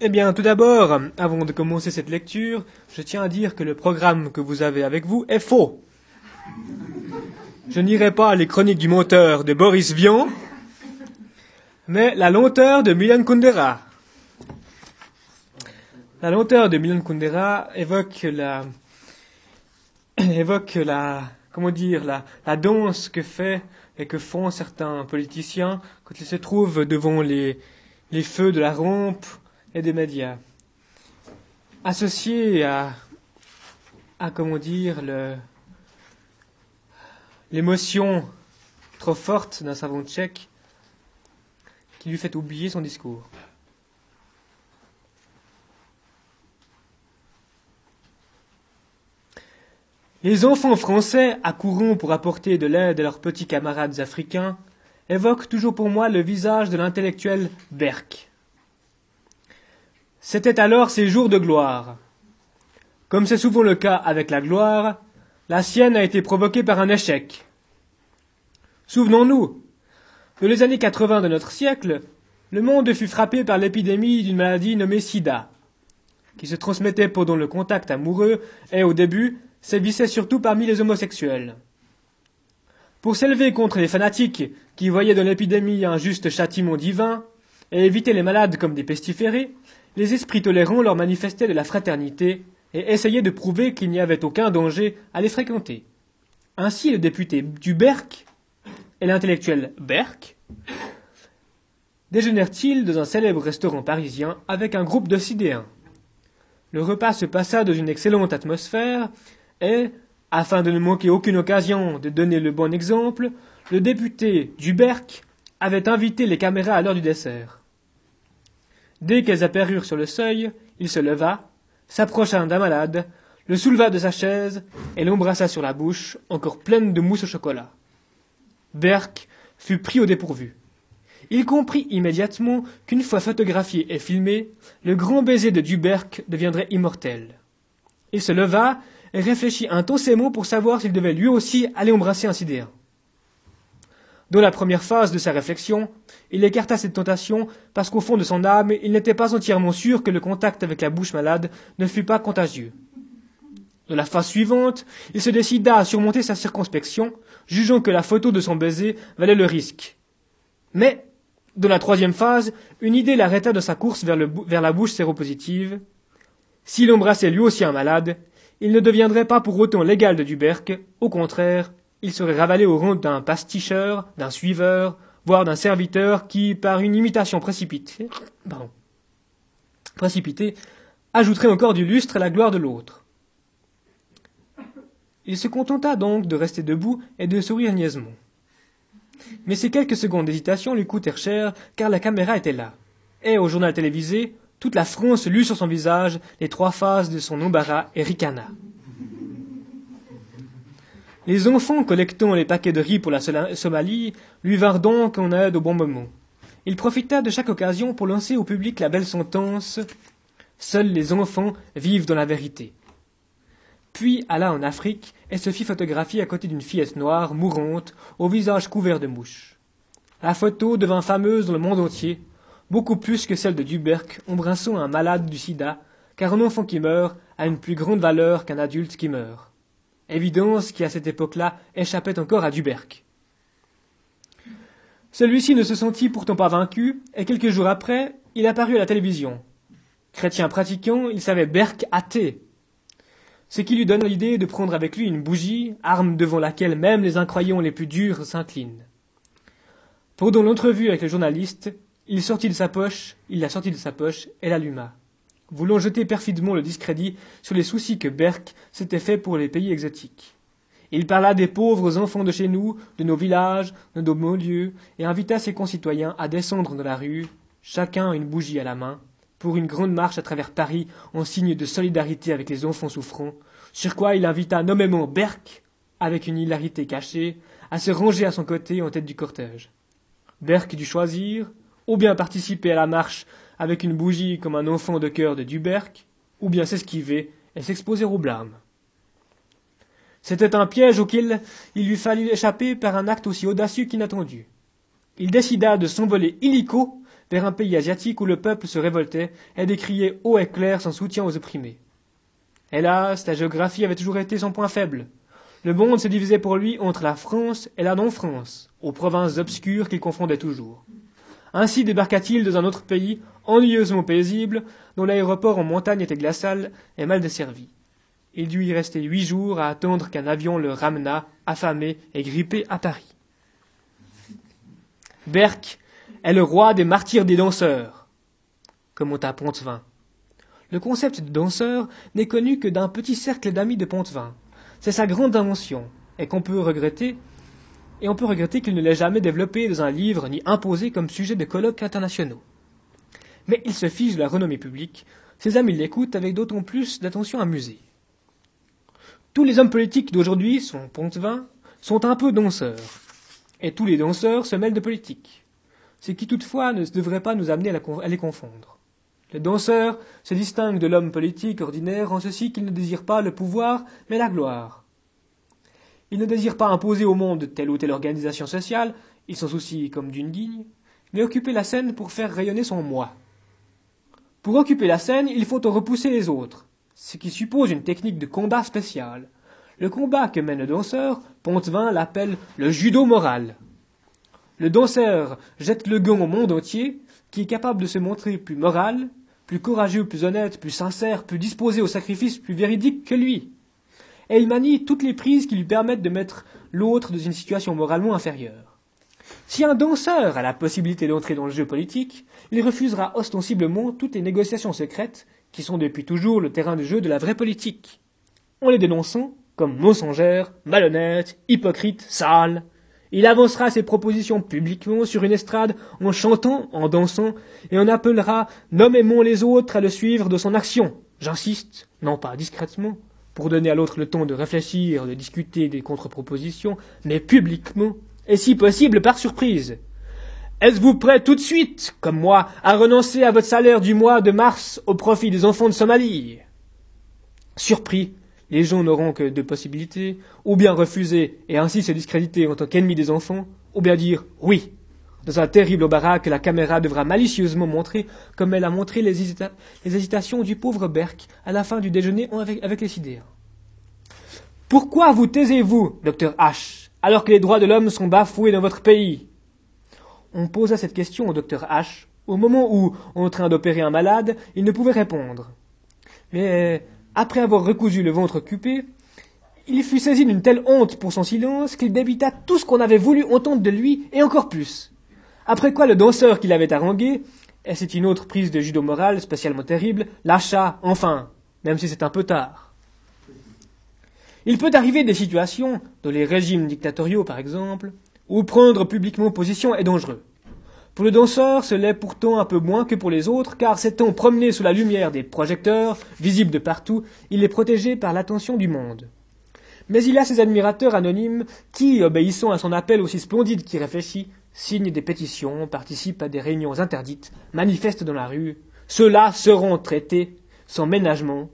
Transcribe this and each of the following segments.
Eh bien, tout d'abord, avant de commencer cette lecture, je tiens à dire que le programme que vous avez avec vous est faux. Je n'irai pas les chroniques du monteur de Boris Vian, mais la lenteur de Milan Kundera. La lenteur de Milan Kundera évoque la, évoque la, comment dire, la, la danse que fait et que font certains politiciens quand ils se trouvent devant les, les feux de la rampe et des médias. Associé à, à comment dire, l'émotion trop forte d'un savant tchèque qui lui fait oublier son discours. Les enfants français, accourant pour apporter de l'aide à leurs petits camarades africains, évoquent toujours pour moi le visage de l'intellectuel Berck. C'était alors ses jours de gloire. Comme c'est souvent le cas avec la gloire, la sienne a été provoquée par un échec. Souvenons-nous, dans les années 80 de notre siècle, le monde fut frappé par l'épidémie d'une maladie nommée sida, qui se transmettait pendant le contact amoureux et, au début, sévissait surtout parmi les homosexuels. Pour s'élever contre les fanatiques qui voyaient dans l'épidémie un juste châtiment divin, et éviter les malades comme des pestiférés, les esprits tolérants leur manifestaient de la fraternité et essayaient de prouver qu'il n'y avait aucun danger à les fréquenter. Ainsi, le député Duberck et l'intellectuel Berck déjeunèrent-ils dans un célèbre restaurant parisien avec un groupe de sidéens. Le repas se passa dans une excellente atmosphère et, afin de ne manquer aucune occasion de donner le bon exemple, le député Duberck avait invité les caméras à l'heure du dessert. Dès qu'elles apparurent sur le seuil, il se leva, s'approcha d'un malade, le souleva de sa chaise et l'embrassa sur la bouche, encore pleine de mousse au chocolat. Berck fut pris au dépourvu. Il comprit immédiatement qu'une fois photographié et filmé, le grand baiser de Duberck deviendrait immortel. Il se leva et réfléchit intensément pour savoir s'il devait lui aussi aller embrasser un sidéen. Dans la première phase de sa réflexion, il écarta cette tentation parce qu'au fond de son âme, il n'était pas entièrement sûr que le contact avec la bouche malade ne fût pas contagieux. Dans la phase suivante, il se décida à surmonter sa circonspection, jugeant que la photo de son baiser valait le risque. Mais, dans la troisième phase, une idée l'arrêta de sa course vers, vers la bouche séropositive. S'il embrassait lui aussi un malade, il ne deviendrait pas pour autant l'égal de Duberck, au contraire, il serait ravalé au rang d'un pasticheur, d'un suiveur, voire d'un serviteur qui, par une imitation précipitée, précipitée, ajouterait encore du lustre à la gloire de l'autre. Il se contenta donc de rester debout et de sourire niaisement. Mais ces quelques secondes d'hésitation lui coûtèrent cher, car la caméra était là. Et au journal télévisé, toute la France lut sur son visage les trois phases de son embarras et ricana. Les enfants collectant les paquets de riz pour la Somalie lui vinrent donc en aide au bon moment. Il profita de chaque occasion pour lancer au public la belle sentence Seuls les enfants vivent dans la vérité. Puis alla en Afrique et se fit photographier à côté d'une fillette noire, mourante, au visage couvert de mouches. La photo devint fameuse dans le monde entier, beaucoup plus que celle de Duberck embrassant un malade du sida, car un enfant qui meurt a une plus grande valeur qu'un adulte qui meurt évidence qui à cette époque-là échappait encore à Duberck. Celui-ci ne se sentit pourtant pas vaincu, et quelques jours après, il apparut à la télévision. Chrétien pratiquant, il savait Berck athée, ce qui lui donne l'idée de prendre avec lui une bougie, arme devant laquelle même les incroyants les plus durs s'inclinent. Pendant l'entrevue avec le journaliste, il sortit de sa poche, il la sortit de sa poche et l'alluma voulant jeter perfidement le discrédit sur les soucis que Berck s'était fait pour les pays exotiques. Il parla des pauvres enfants de chez nous, de nos villages, de nos beaux lieux, et invita ses concitoyens à descendre dans la rue, chacun une bougie à la main, pour une grande marche à travers Paris en signe de solidarité avec les enfants souffrants, sur quoi il invita nommément Berck, avec une hilarité cachée, à se ranger à son côté en tête du cortège. Berck dut choisir, ou bien participer à la marche avec une bougie comme un enfant de cœur de Duberck, ou bien s'esquiver et s'exposer au blâme. C'était un piège auquel il lui fallut échapper par un acte aussi audacieux qu'inattendu. Il décida de s'envoler illico vers un pays asiatique où le peuple se révoltait et décriait haut et clair son soutien aux opprimés. Hélas, la géographie avait toujours été son point faible. Le monde se divisait pour lui entre la France et la non-France, aux provinces obscures qu'il confondait toujours. Ainsi débarqua-t-il dans un autre pays, ennuyeusement paisible, dont l'aéroport en montagne était glacial et mal desservi. Il dut y rester huit jours à attendre qu'un avion le ramenât, affamé et grippé, à Paris. Berck est le roi des martyrs des danseurs, commenta Pontevin. Le concept de danseur n'est connu que d'un petit cercle d'amis de Pontevin. C'est sa grande invention, et qu'on peut regretter, et on peut regretter qu'il ne l'ait jamais développé dans un livre ni imposé comme sujet de colloques internationaux. Mais il se fiche de la renommée publique, ses amis l'écoutent avec d'autant plus d'attention amusée. Tous les hommes politiques d'aujourd'hui, sont Pontevin, sont un peu danseurs, et tous les danseurs se mêlent de politique, ce qui toutefois ne devrait pas nous amener à les confondre. Le danseur se distingue de l'homme politique ordinaire en ceci qu'il ne désire pas le pouvoir, mais la gloire. Il ne désire pas imposer au monde telle ou telle organisation sociale, il s'en soucie comme d'une digne, mais occuper la scène pour faire rayonner son moi. Pour occuper la scène, il faut en repousser les autres, ce qui suppose une technique de combat spéciale. Le combat que mène le danseur, Pontevin l'appelle le judo moral. Le danseur jette le gant au monde entier, qui est capable de se montrer plus moral, plus courageux, plus honnête, plus sincère, plus disposé au sacrifice, plus véridique que lui. Et il manie toutes les prises qui lui permettent de mettre l'autre dans une situation moralement inférieure. Si un danseur a la possibilité d'entrer dans le jeu politique, il refusera ostensiblement toutes les négociations secrètes qui sont depuis toujours le terrain de jeu de la vraie politique. En les dénonçant comme mensongères, malhonnêtes, hypocrites, sales, il avancera ses propositions publiquement sur une estrade en chantant, en dansant, et on appellera nommément les autres à le suivre de son action. J'insiste, non pas discrètement, pour donner à l'autre le temps de réfléchir, de discuter des contre-propositions, mais publiquement, et si possible par surprise. Êtes-vous prêt tout de suite, comme moi, à renoncer à votre salaire du mois de mars au profit des enfants de Somalie? Surpris, les gens n'auront que deux possibilités, ou bien refuser et ainsi se discréditer en tant qu'ennemi des enfants, ou bien dire oui. Dans un terrible embarras que la caméra devra malicieusement montrer, comme elle a montré les, hésitations du pauvre Berk à la fin du déjeuner avec, les sidéens. Pourquoi vous taisez-vous, docteur H, alors que les droits de l'homme sont bafoués dans votre pays? On posa cette question au docteur H au moment où, en train d'opérer un malade, il ne pouvait répondre. Mais après avoir recousu le ventre occupé, il fut saisi d'une telle honte pour son silence qu'il débita tout ce qu'on avait voulu entendre de lui et encore plus. Après quoi le danseur qui l'avait harangué, et c'est une autre prise de judo moral spécialement terrible, lâcha enfin, même si c'est un peu tard. Il peut arriver des situations, dans les régimes dictatoriaux par exemple, où prendre publiquement position est dangereux. Pour le danseur, ce l'est pourtant un peu moins que pour les autres, car s'étant promené sous la lumière des projecteurs, visible de partout, il est protégé par l'attention du monde. Mais il a ses admirateurs anonymes qui, obéissant à son appel aussi splendide qu'il réfléchit, signent des pétitions, participent à des réunions interdites, manifestent dans la rue. Ceux-là seront traités sans ménagement,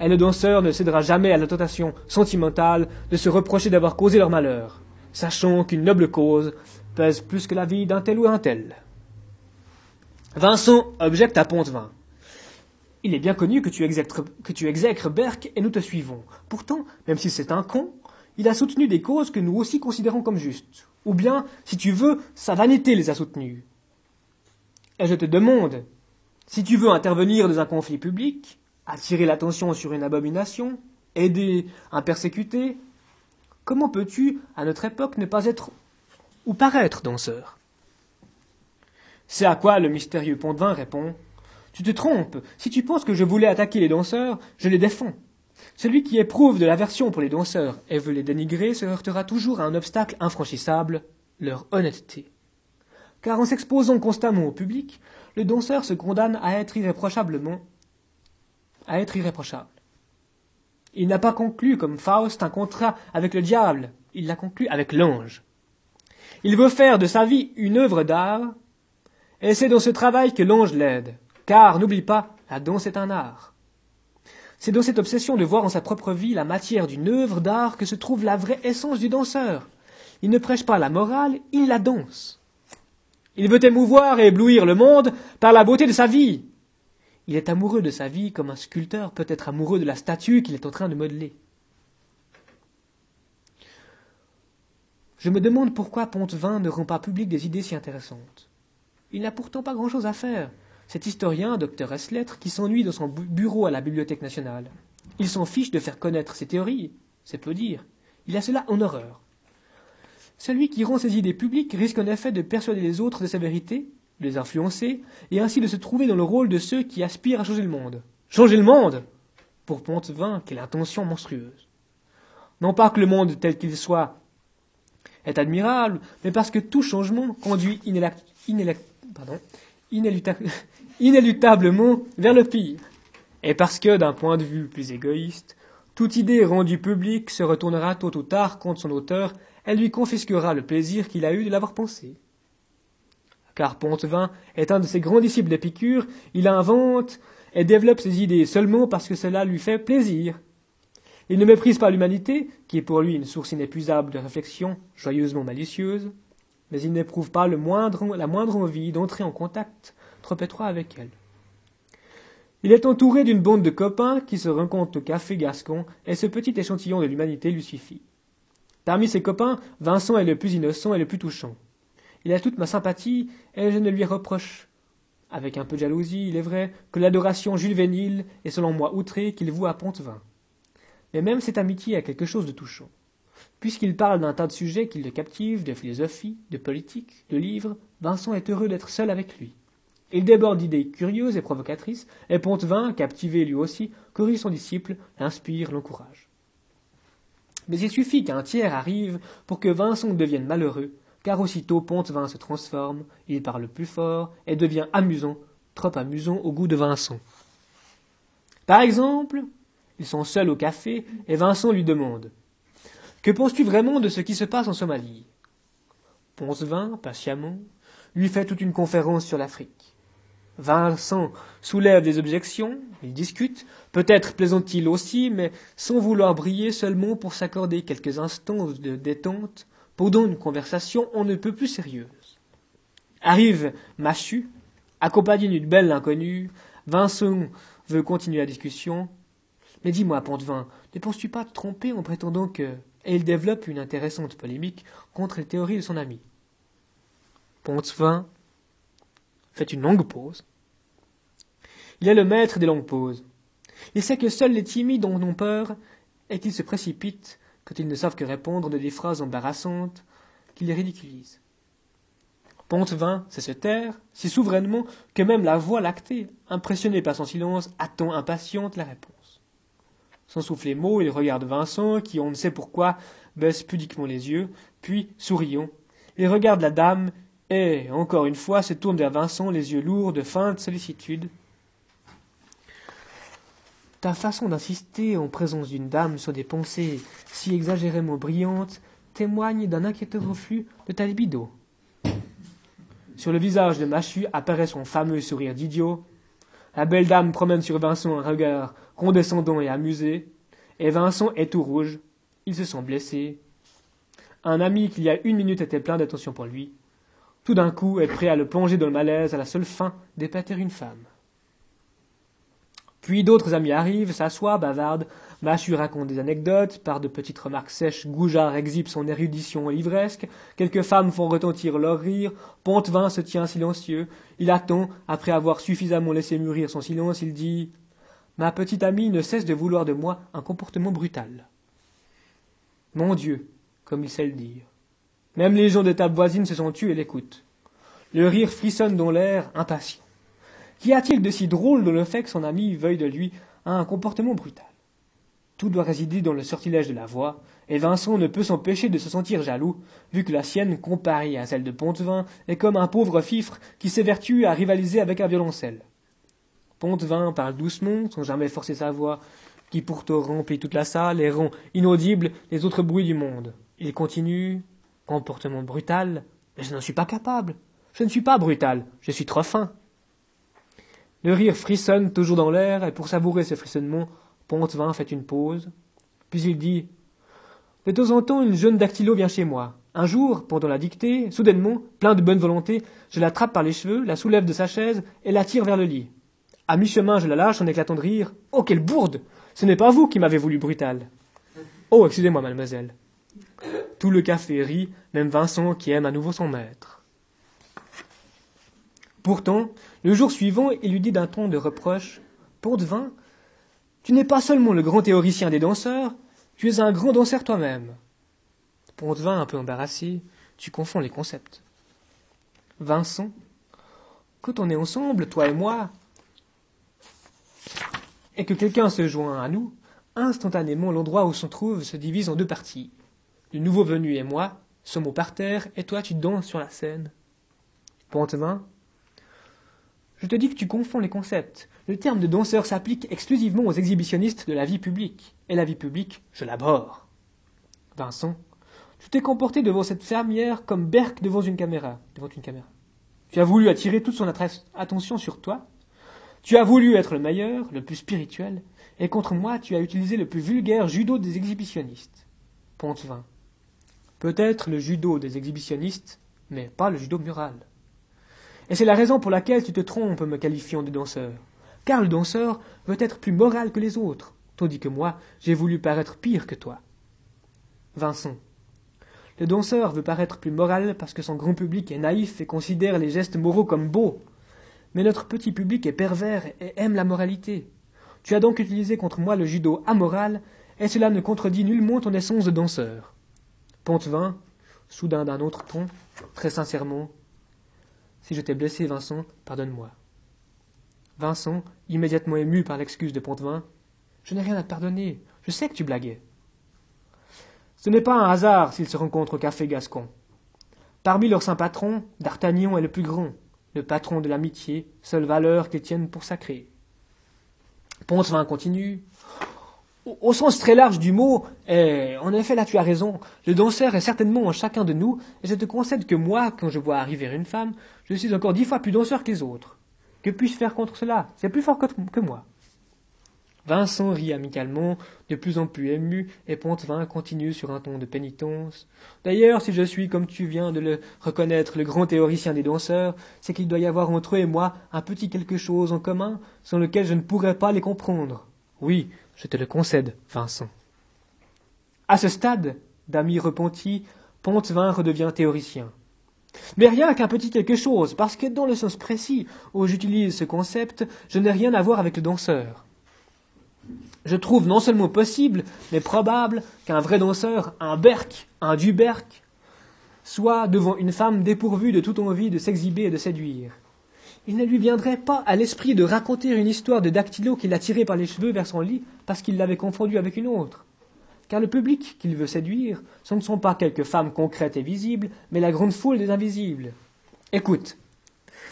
et le danseur ne cédera jamais à la tentation sentimentale de se reprocher d'avoir causé leur malheur, sachant qu'une noble cause pèse plus que la vie d'un tel ou un tel. Vincent objecte à Pontevin. Il est bien connu que tu, exècres, que tu exècres Berck et nous te suivons. Pourtant, même si c'est un con, il a soutenu des causes que nous aussi considérons comme justes. Ou bien, si tu veux, sa vanité les a soutenues. Et je te demande, si tu veux intervenir dans un conflit public, attirer l'attention sur une abomination, aider un persécuté, comment peux-tu, à notre époque, ne pas être ou paraître danseur? C'est à quoi le mystérieux Pontevin répond Tu te trompes. Si tu penses que je voulais attaquer les danseurs, je les défends. Celui qui éprouve de l'aversion pour les danseurs et veut les dénigrer se heurtera toujours à un obstacle infranchissable, leur honnêteté. Car en s'exposant constamment au public, le danseur se condamne à être irréprochablement à être irréprochable. Il n'a pas conclu comme Faust un contrat avec le diable, il l'a conclu avec l'ange. Il veut faire de sa vie une œuvre d'art et c'est dans ce travail que l'ange l'aide. Car, n'oublie pas, la danse est un art. C'est dans cette obsession de voir en sa propre vie la matière d'une œuvre d'art que se trouve la vraie essence du danseur. Il ne prêche pas la morale, il la danse. Il veut émouvoir et éblouir le monde par la beauté de sa vie. Il est amoureux de sa vie comme un sculpteur peut être amoureux de la statue qu'il est en train de modeler. Je me demande pourquoi Pontevin ne rend pas public des idées si intéressantes. Il n'a pourtant pas grand-chose à faire, cet historien, docteur S-lettres, qui s'ennuie dans son bureau à la Bibliothèque nationale. Il s'en fiche de faire connaître ses théories, c'est peu dire. Il a cela en horreur. Celui qui rend ses idées publiques risque en effet de persuader les autres de sa vérité, de les influencer, et ainsi de se trouver dans le rôle de ceux qui aspirent à changer le monde. Changer le monde Pour Pontevin, quelle intention monstrueuse. Non pas que le monde tel qu'il soit est admirable, mais parce que tout changement conduit inéluctablement vers le pire. Et parce que, d'un point de vue plus égoïste, toute idée rendue publique se retournera tôt ou tard contre son auteur, elle lui confisquera le plaisir qu'il a eu de l'avoir pensée. Car Pontevin est un de ses grands disciples d'Épicure, il invente et développe ses idées seulement parce que cela lui fait plaisir. Il ne méprise pas l'humanité, qui est pour lui une source inépuisable de réflexions joyeusement malicieuses, mais il n'éprouve pas la moindre envie d'entrer en contact trop étroit avec elle. Il est entouré d'une bande de copains qui se rencontrent au café Gascon, et ce petit échantillon de l'humanité lui suffit. Parmi ses copains, Vincent est le plus innocent et le plus touchant. Il a toute ma sympathie, et je ne lui reproche, avec un peu de jalousie, il est vrai, que l'adoration juvénile est selon moi outrée qu'il voue à Pontevin. Mais même cette amitié a quelque chose de touchant. Puisqu'il parle d'un tas de sujets qui le captivent, de philosophie, de politique, de livres, Vincent est heureux d'être seul avec lui. Il déborde d'idées curieuses et provocatrices, et Pontevin, captivé lui aussi, corrige son disciple, l'inspire, l'encourage. Mais il suffit qu'un tiers arrive pour que Vincent devienne malheureux, car aussitôt Pontevin se transforme, il parle plus fort et devient amusant, trop amusant au goût de Vincent. Par exemple, ils sont seuls au café et Vincent lui demande Que penses-tu vraiment de ce qui se passe en Somalie? Poncevin, patiemment, lui fait toute une conférence sur l'Afrique. Vincent soulève des objections, il discute, peut-être plaisante-t-il aussi, mais sans vouloir briller seulement pour s'accorder quelques instants de détente pendant une conversation on ne peut plus sérieuse. Arrive Machu, accompagné d'une belle inconnue, Vincent veut continuer la discussion, mais dis-moi, Pontevin, ne penses-tu pas te tromper en prétendant que. Et il développe une intéressante polémique contre les théories de son ami. Pontevin fait une longue pause. Il est le maître des longues pauses. Il sait que seuls les timides en ont peur et qu'ils se précipitent quand ils ne savent que répondre de des phrases embarrassantes qui les ridiculisent. Pontevin sait se taire si souverainement que même la voix lactée, impressionnée par son silence, attend impatiente la réponse. Sans souffler mot, il regarde Vincent, qui, on ne sait pourquoi, baisse pudiquement les yeux, puis, souriant, il regarde la dame, et, encore une fois, se tourne vers Vincent, les yeux lourds de feinte sollicitude. Ta façon d'insister en présence d'une dame sur des pensées si exagérément brillantes témoigne d'un inquiétant reflux de ta libido. Sur le visage de Machu apparaît son fameux sourire d'idiot. La belle dame promène sur Vincent un regard condescendant et amusé, et Vincent est tout rouge. Il se sent blessé. Un ami qui il y a une minute était plein d'attention pour lui, tout d'un coup est prêt à le plonger dans le malaise à la seule fin d'épater une femme. Puis d'autres amis arrivent, s'assoient, bavardent, Machu raconte des anecdotes, par de petites remarques sèches, Goujard exhibe son érudition livresque, quelques femmes font retentir leur rire, Pontevin se tient silencieux, il attend, après avoir suffisamment laissé mûrir son silence, il dit Ma petite amie ne cesse de vouloir de moi un comportement brutal. Mon Dieu, comme il sait le dire. Même les gens de table voisine se sont tus et l'écoutent. Le rire frissonne dans l'air, impatient. Qu'y a-t-il de si drôle dans le fait que son ami veuille de lui un comportement brutal? Tout doit résider dans le sortilège de la voix, et Vincent ne peut s'empêcher de se sentir jaloux, vu que la sienne, comparée à celle de Pontevin, est comme un pauvre fifre qui s'évertue à rivaliser avec un violoncelle. Pontevin parle doucement, sans jamais forcer sa voix, qui pourtant remplit toute la salle et rend inaudibles les autres bruits du monde. Il continue, comportement brutal, mais je n'en suis pas capable. Je ne suis pas brutal, je suis trop fin. Le rire frissonne toujours dans l'air, et pour savourer ce frissonnement, Pontevin fait une pause, puis il dit De temps en temps, une jeune dactylo vient chez moi. Un jour, pendant la dictée, soudainement, plein de bonne volonté, je l'attrape par les cheveux, la soulève de sa chaise et la tire vers le lit. À mi-chemin, je la lâche en éclatant de rire. Oh, quelle bourde Ce n'est pas vous qui m'avez voulu brutal. Oh, excusez-moi, mademoiselle. Tout le café rit, même Vincent qui aime à nouveau son maître. Pourtant, le jour suivant, il lui dit d'un ton de reproche Pontevin, tu n'es pas seulement le grand théoricien des danseurs, tu es un grand danseur toi-même. Pontevin, un peu embarrassé, tu confonds les concepts. Vincent, quand on est ensemble, toi et moi, et que quelqu'un se joint à nous, instantanément l'endroit où s'on trouve se divise en deux parties. Le nouveau venu et moi sommes au parterre, et toi tu danses sur la scène. Pontevin, je te dis que tu confonds les concepts. Le terme de danseur s'applique exclusivement aux exhibitionnistes de la vie publique, et la vie publique, je l'abhorre. Vincent, tu t'es comporté devant cette fermière comme Berck devant une caméra. Devant une caméra. Tu as voulu attirer toute son attention sur toi. Tu as voulu être le meilleur, le plus spirituel, et contre moi tu as utilisé le plus vulgaire judo des exhibitionnistes. Pontevin. Peut-être le judo des exhibitionnistes, mais pas le judo mural. Et c'est la raison pour laquelle tu te trompes me qualifiant de danseur. Car le danseur veut être plus moral que les autres, tandis que moi, j'ai voulu paraître pire que toi. Vincent. Le danseur veut paraître plus moral parce que son grand public est naïf et considère les gestes moraux comme beaux. Mais notre petit public est pervers et aime la moralité. Tu as donc utilisé contre moi le judo amoral, et cela ne contredit nullement ton essence de danseur. Pontevin, soudain d'un autre ton, très sincèrement. Si je t'ai blessé, Vincent, pardonne-moi. Vincent, immédiatement ému par l'excuse de Pontevin, je n'ai rien à te pardonner, je sais que tu blaguais. Ce n'est pas un hasard s'ils se rencontrent au café Gascon. Parmi leurs saints patrons, D'Artagnan est le plus grand, le patron de l'amitié, seule valeur qu'ils tiennent pour sacrée. Pontevin continue. Au, sens très large du mot, et en effet là tu as raison, le danseur est certainement en chacun de nous, et je te concède que moi, quand je vois arriver une femme, je suis encore dix fois plus danseur que les autres. Que puis-je faire contre cela? C'est plus fort que, que moi. Vincent rit amicalement, de plus en plus ému, et Pontevin continue sur un ton de pénitence. D'ailleurs, si je suis, comme tu viens de le reconnaître, le grand théoricien des danseurs, c'est qu'il doit y avoir entre eux et moi un petit quelque chose en commun, sans lequel je ne pourrais pas les comprendre. Oui, je te le concède, Vincent. À ce stade, d'amis repenti, Pontevin redevient théoricien. Mais rien qu'un petit quelque chose, parce que dans le sens précis où j'utilise ce concept, je n'ai rien à voir avec le danseur. Je trouve non seulement possible, mais probable qu'un vrai danseur, un Berck, un Duberck, soit devant une femme dépourvue de toute envie de s'exhiber et de séduire. Il ne lui viendrait pas à l'esprit de raconter une histoire de dactylo qu'il a tiré par les cheveux vers son lit parce qu'il l'avait confondu avec une autre. Car le public qu'il veut séduire, ce ne sont pas quelques femmes concrètes et visibles, mais la grande foule des invisibles. Écoute,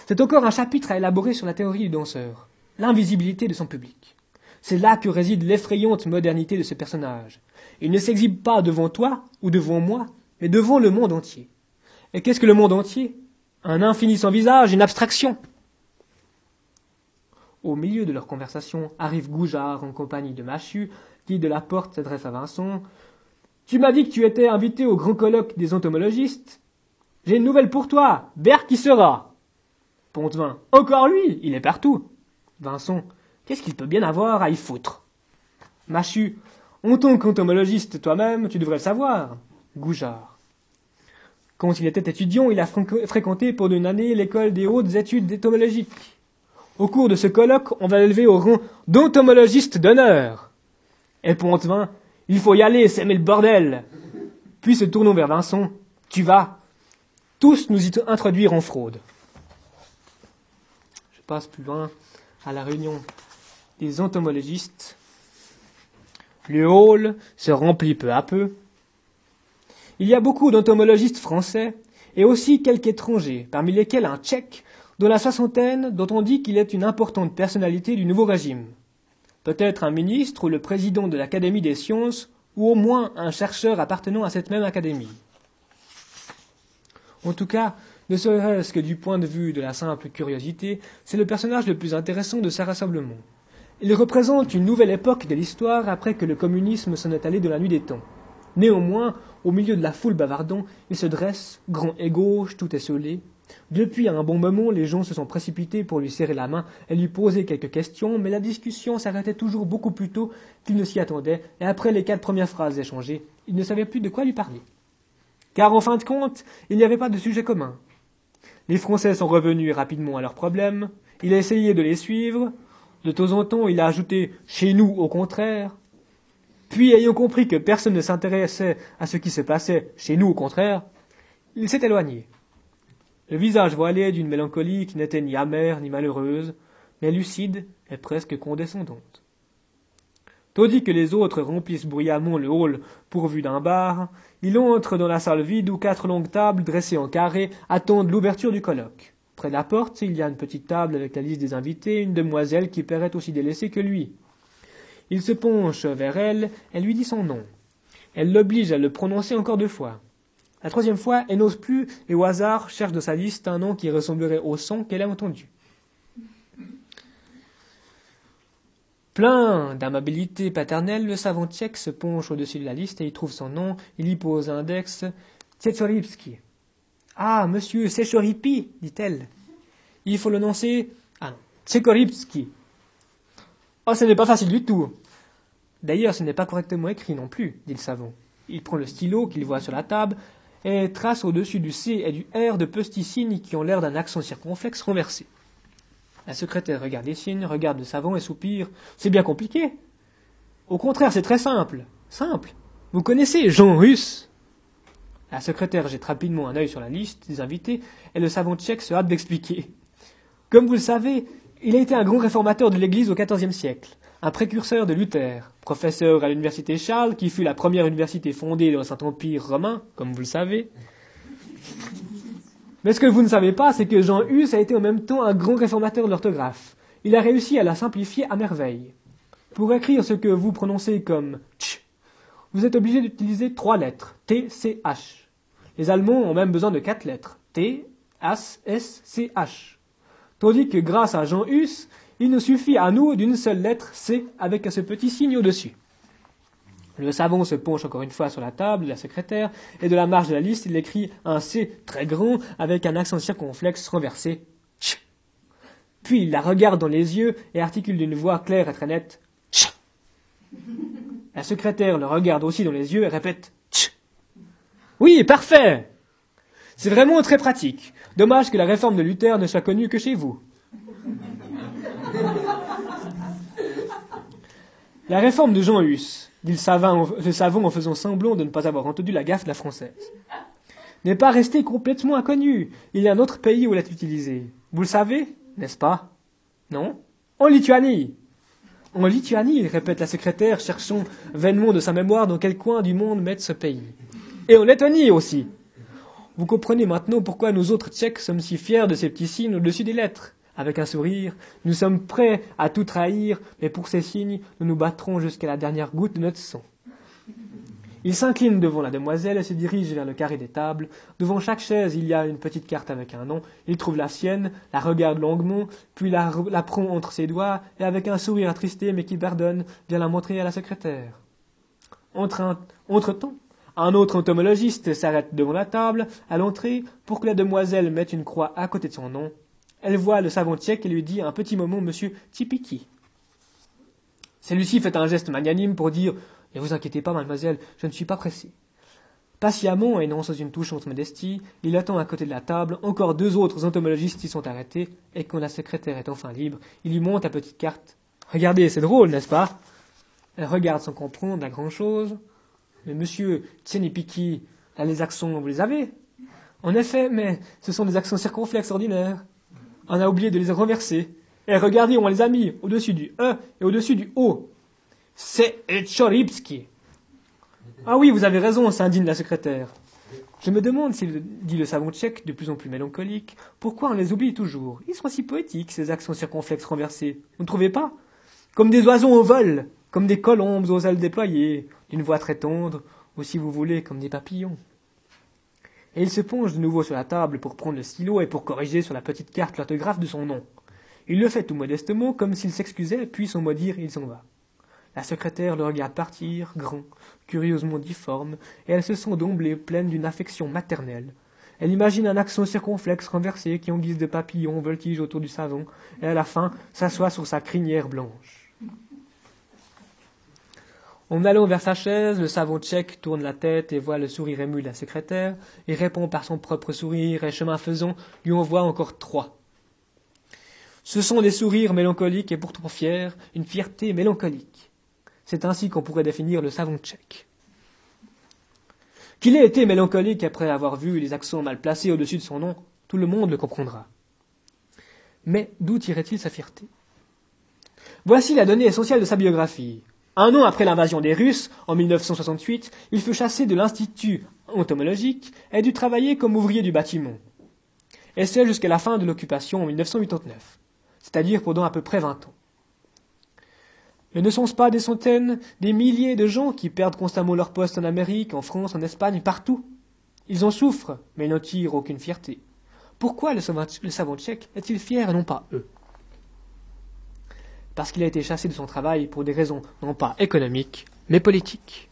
c'est encore un chapitre à élaborer sur la théorie du danseur, l'invisibilité de son public. C'est là que réside l'effrayante modernité de ce personnage. Il ne s'exhibe pas devant toi ou devant moi, mais devant le monde entier. Et qu'est-ce que le monde entier? Un infini sans visage, une abstraction. Au milieu de leur conversation arrive Goujard en compagnie de Machu, qui de la porte s'adresse à Vincent. Tu m'as dit que tu étais invité au grand colloque des entomologistes. J'ai une nouvelle pour toi. Berck qui sera. Pontevin. Encore lui, il est partout. Vincent. Qu'est-ce qu'il peut bien avoir à y foutre? Machu, en tant qu'entomologiste toi-même, tu devrais le savoir. Goujard. Quand il était étudiant, il a fréquenté pour une année l'école des hautes études entomologiques. Au cours de ce colloque, on va l'élever au rang d'entomologiste d'honneur. Et Pontevin, il faut y aller, c'est le bordel. Puis se tournant vers Vincent, tu vas tous nous y introduire en fraude. Je passe plus loin à la réunion des entomologistes. Le hall se remplit peu à peu. Il y a beaucoup d'entomologistes français et aussi quelques étrangers, parmi lesquels un tchèque de la soixantaine dont on dit qu'il est une importante personnalité du nouveau régime. Peut-être un ministre ou le président de l'Académie des sciences ou au moins un chercheur appartenant à cette même académie. En tout cas, ne serait-ce que du point de vue de la simple curiosité, c'est le personnage le plus intéressant de ce rassemblement. Il représente une nouvelle époque de l'histoire après que le communisme s'en est allé de la nuit des temps. Néanmoins, Au milieu de la foule bavardant, il se dresse, grand et gauche, tout esselé. Depuis un bon moment, les gens se sont précipités pour lui serrer la main et lui poser quelques questions, mais la discussion s'arrêtait toujours beaucoup plus tôt qu'il ne s'y attendait, et après les quatre premières phrases échangées, il ne savait plus de quoi lui parler. Car en fin de compte, il n'y avait pas de sujet commun. Les Français sont revenus rapidement à leurs problèmes, il a essayé de les suivre, de temps en temps il a ajouté chez nous au contraire, puis ayant compris que personne ne s'intéressait à ce qui se passait chez nous au contraire, il s'est éloigné. Le visage voilé d'une mélancolie qui n'était ni amère ni malheureuse, mais lucide et presque condescendante. Tandis que les autres remplissent bruyamment le hall pourvu d'un bar, il entre dans la salle vide où quatre longues tables dressées en carré attendent l'ouverture du colloque. Près de la porte, il y a une petite table avec la liste des invités, une demoiselle qui paraît aussi délaissée que lui. Il se penche vers elle et lui dit son nom. Elle l'oblige à le prononcer encore deux fois. La troisième fois, elle n'ose plus et au hasard cherche dans sa liste un nom qui ressemblerait au son qu'elle a entendu. Plein d'amabilité paternelle, le savant tchèque se penche au-dessus de la liste et y trouve son nom. Il y pose l'index Tchetchoripski. Ah, monsieur Sechoripi, dit-elle. Il faut le noncer. Ah Tchekoripski. Oh, ce n'est pas facile du tout. D'ailleurs, ce n'est pas correctement écrit non plus, dit le savant. Il prend le stylo qu'il voit sur la table et trace au-dessus du C et du R de petits signes qui ont l'air d'un accent circonflexe renversé. La secrétaire regarde les signes, regarde le savant et soupire. C'est bien compliqué. Au contraire, c'est très simple. Simple. Vous connaissez Jean Russe? La secrétaire jette rapidement un œil sur la liste des invités et le savant tchèque se hâte d'expliquer. Comme vous le savez, il a été un grand réformateur de l'Église au XIVe siècle, un précurseur de Luther, professeur à l'université Charles, qui fut la première université fondée dans le Saint-Empire romain, comme vous le savez. Mais ce que vous ne savez pas, c'est que Jean Hus a été en même temps un grand réformateur de l'orthographe. Il a réussi à la simplifier à merveille. Pour écrire ce que vous prononcez comme ch, vous êtes obligé d'utiliser trois lettres, T, C, H. Les Allemands ont même besoin de quatre lettres, T, S, S, C, H. Tandis que grâce à Jean Hus, il nous suffit à nous d'une seule lettre C avec ce petit signe au-dessus. Le savant se penche encore une fois sur la table de la secrétaire, et de la marge de la liste, il écrit un C très grand avec un accent circonflexe renversé. Puis il la regarde dans les yeux et articule d'une voix claire et très nette. La secrétaire le regarde aussi dans les yeux et répète. Oui, parfait. C'est vraiment très pratique. Dommage que la réforme de Luther ne soit connue que chez vous. La réforme de Jean Hus, dit le savant, en faisant semblant de ne pas avoir entendu la gaffe de la française, n'est pas restée complètement inconnue. Il y a un autre pays où elle est utilisée. Vous le savez, n'est-ce pas? Non? En Lituanie En Lituanie, répète la secrétaire, cherchant vainement de sa mémoire dans quel coin du monde mettre ce pays. Et en Lettonie aussi. Vous comprenez maintenant pourquoi nous autres Tchèques sommes si fiers de ces petits signes au-dessus des lettres avec un sourire, nous sommes prêts à tout trahir, mais pour ces signes, nous nous battrons jusqu'à la dernière goutte de notre sang. Il s'incline devant la demoiselle et se dirige vers le carré des tables. Devant chaque chaise, il y a une petite carte avec un nom. Il trouve la sienne, la regarde longuement, puis la, prend entre ses doigts et avec un sourire attristé mais qui pardonne, vient la montrer à la secrétaire. Entre, entre temps, un autre entomologiste s'arrête devant la table, à l'entrée, pour que la demoiselle mette une croix à côté de son nom. Elle voit le savant tchèque et lui dit un petit moment Monsieur Tipiki. Celui-ci fait un geste magnanime pour dire Ne vous inquiétez pas, mademoiselle, je ne suis pas pressé. Patiemment, et non sans une touchante modestie, il attend à côté de la table, encore deux autres entomologistes y sont arrêtés, et quand la secrétaire est enfin libre, il lui montre la petite carte. Regardez, c'est drôle, n'est-ce pas? Elle regarde sans comprendre la grand-chose. Mais monsieur Tchenipiki, là les accents, vous les avez En effet, mais ce sont des accents circonflexes ordinaires on a oublié de les renverser. Et regardez, on les a mis au-dessus du E et au-dessus du O. C'est Choripski. Ah oui, vous avez raison, s'indigne la secrétaire. Je me demande, s'il dit le savant tchèque, de plus en plus mélancolique, pourquoi on les oublie toujours? Ils sont si poétiques, ces accents circonflexes renversés. Vous ne trouvez pas? Comme des oiseaux au vol, comme des colombes aux ailes déployées, d'une voix très tendre, ou si vous voulez, comme des papillons et il se penche de nouveau sur la table pour prendre le stylo et pour corriger sur la petite carte l'orthographe de son nom. Il le fait tout modestement, comme s'il s'excusait, puis sans mot dire, il s'en va. La secrétaire le regarde partir, grand, curieusement difforme, et elle se sent d'emblée pleine d'une affection maternelle. Elle imagine un accent circonflexe renversé qui, en guise de papillon, voltige autour du savon, et à la fin s'assoit sur sa crinière blanche. En allant vers sa chaise, le savon tchèque tourne la tête et voit le sourire ému de la secrétaire, et répond par son propre sourire, et chemin faisant, lui envoie encore trois. Ce sont des sourires mélancoliques et pourtant fiers, une fierté mélancolique. C'est ainsi qu'on pourrait définir le savon tchèque. Qu'il ait été mélancolique après avoir vu les accents mal placés au-dessus de son nom, tout le monde le comprendra. Mais d'où tirait-il sa fierté? Voici la donnée essentielle de sa biographie. Un an après l'invasion des Russes, en 1968, il fut chassé de l'Institut entomologique et dut travailler comme ouvrier du bâtiment. Et c'est jusqu'à la fin de l'occupation en 1989, c'est-à-dire pendant à peu près vingt ans. Mais ne sont-ce pas des centaines, des milliers de gens qui perdent constamment leur poste en Amérique, en France, en Espagne, partout? Ils en souffrent, mais n'en tirent aucune fierté. Pourquoi le savant, tchèque est-il fier et non pas eux? Parce qu'il a été chassé de son travail pour des raisons non pas économiques, mais politiques.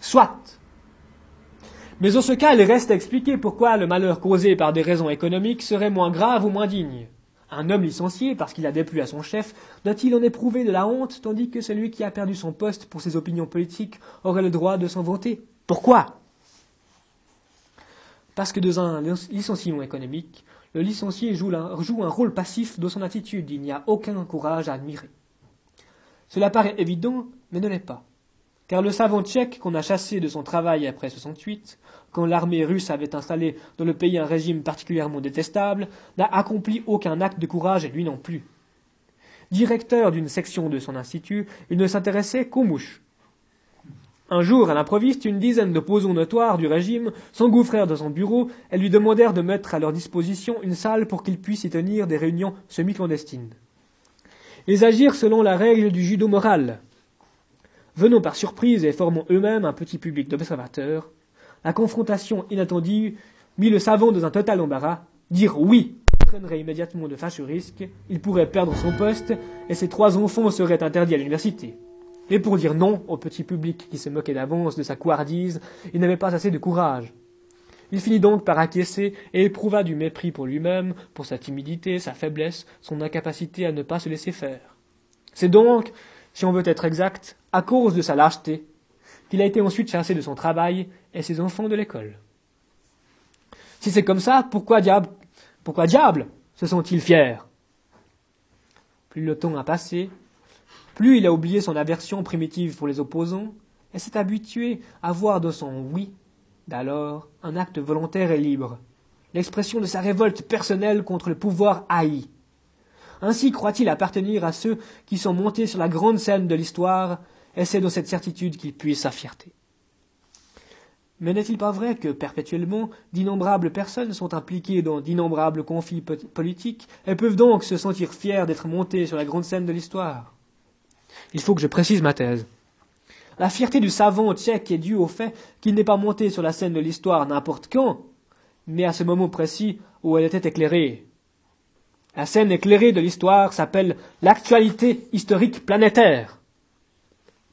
Soit. Mais en ce cas, il reste à expliquer pourquoi le malheur causé par des raisons économiques serait moins grave ou moins digne. Un homme licencié parce qu'il a déplu à son chef doit-il en éprouver de la honte tandis que celui qui a perdu son poste pour ses opinions politiques aurait le droit de s'en vanter? Pourquoi? Parce que dans un licenciement économique, le licencié joue un, rôle passif dans son attitude, il n'y a aucun courage à admirer. Cela paraît évident, mais ne l'est pas. Car le savant tchèque qu'on a chassé de son travail après 68 quand l'armée russe avait installé dans le pays un régime particulièrement détestable, n'a accompli aucun acte de courage et lui non plus. Directeur d'une section de son institut, il ne s'intéressait qu'aux mouches. Un jour, à l'improviste, une dizaine d'opposants notoires du régime s'engouffrèrent dans son bureau et lui demandèrent de mettre à leur disposition une salle pour qu'il puisse y tenir des réunions semi-clandestines. Ils agirent selon la règle du judo moral. Venant par surprise et formant eux-mêmes un petit public d'observateurs, la confrontation inattendue mit le savant dans un total embarras. Dire oui entraînerait immédiatement de fâcheux risques, il pourrait perdre son poste et ses trois enfants seraient interdits à l'université. Et pour dire non au petit public qui se moquait d'avance de sa couardise, il n'avait pas assez de courage. Il finit donc par acquiescer et éprouva du mépris pour lui-même, pour sa timidité, sa faiblesse, son incapacité à ne pas se laisser faire. C'est donc, si on veut être exact, à cause de sa lâcheté qu'il a été ensuite chassé de son travail et ses enfants de l'école. Si c'est comme ça, pourquoi diable, pourquoi diable se sont-ils fiers Plus le temps a passé, plus il a oublié son aversion primitive pour les opposants et s'est habitué à voir dans son oui d'alors un acte volontaire et libre, l'expression de sa révolte personnelle contre le pouvoir haï. Ainsi croit-il appartenir à ceux qui sont montés sur la grande scène de l'histoire et c'est dans cette certitude qu'il puise sa fierté. Mais n'est-il pas vrai que, perpétuellement, d'innombrables personnes sont impliquées dans d'innombrables conflits politiques et peuvent donc se sentir fiers d'être montées sur la grande scène de l'histoire? Il faut que je précise ma thèse. La fierté du savant tchèque est due au fait qu'il n'est pas monté sur la scène de l'histoire n'importe quand, mais à ce moment précis où elle était éclairée. La scène éclairée de l'histoire s'appelle l'actualité historique planétaire.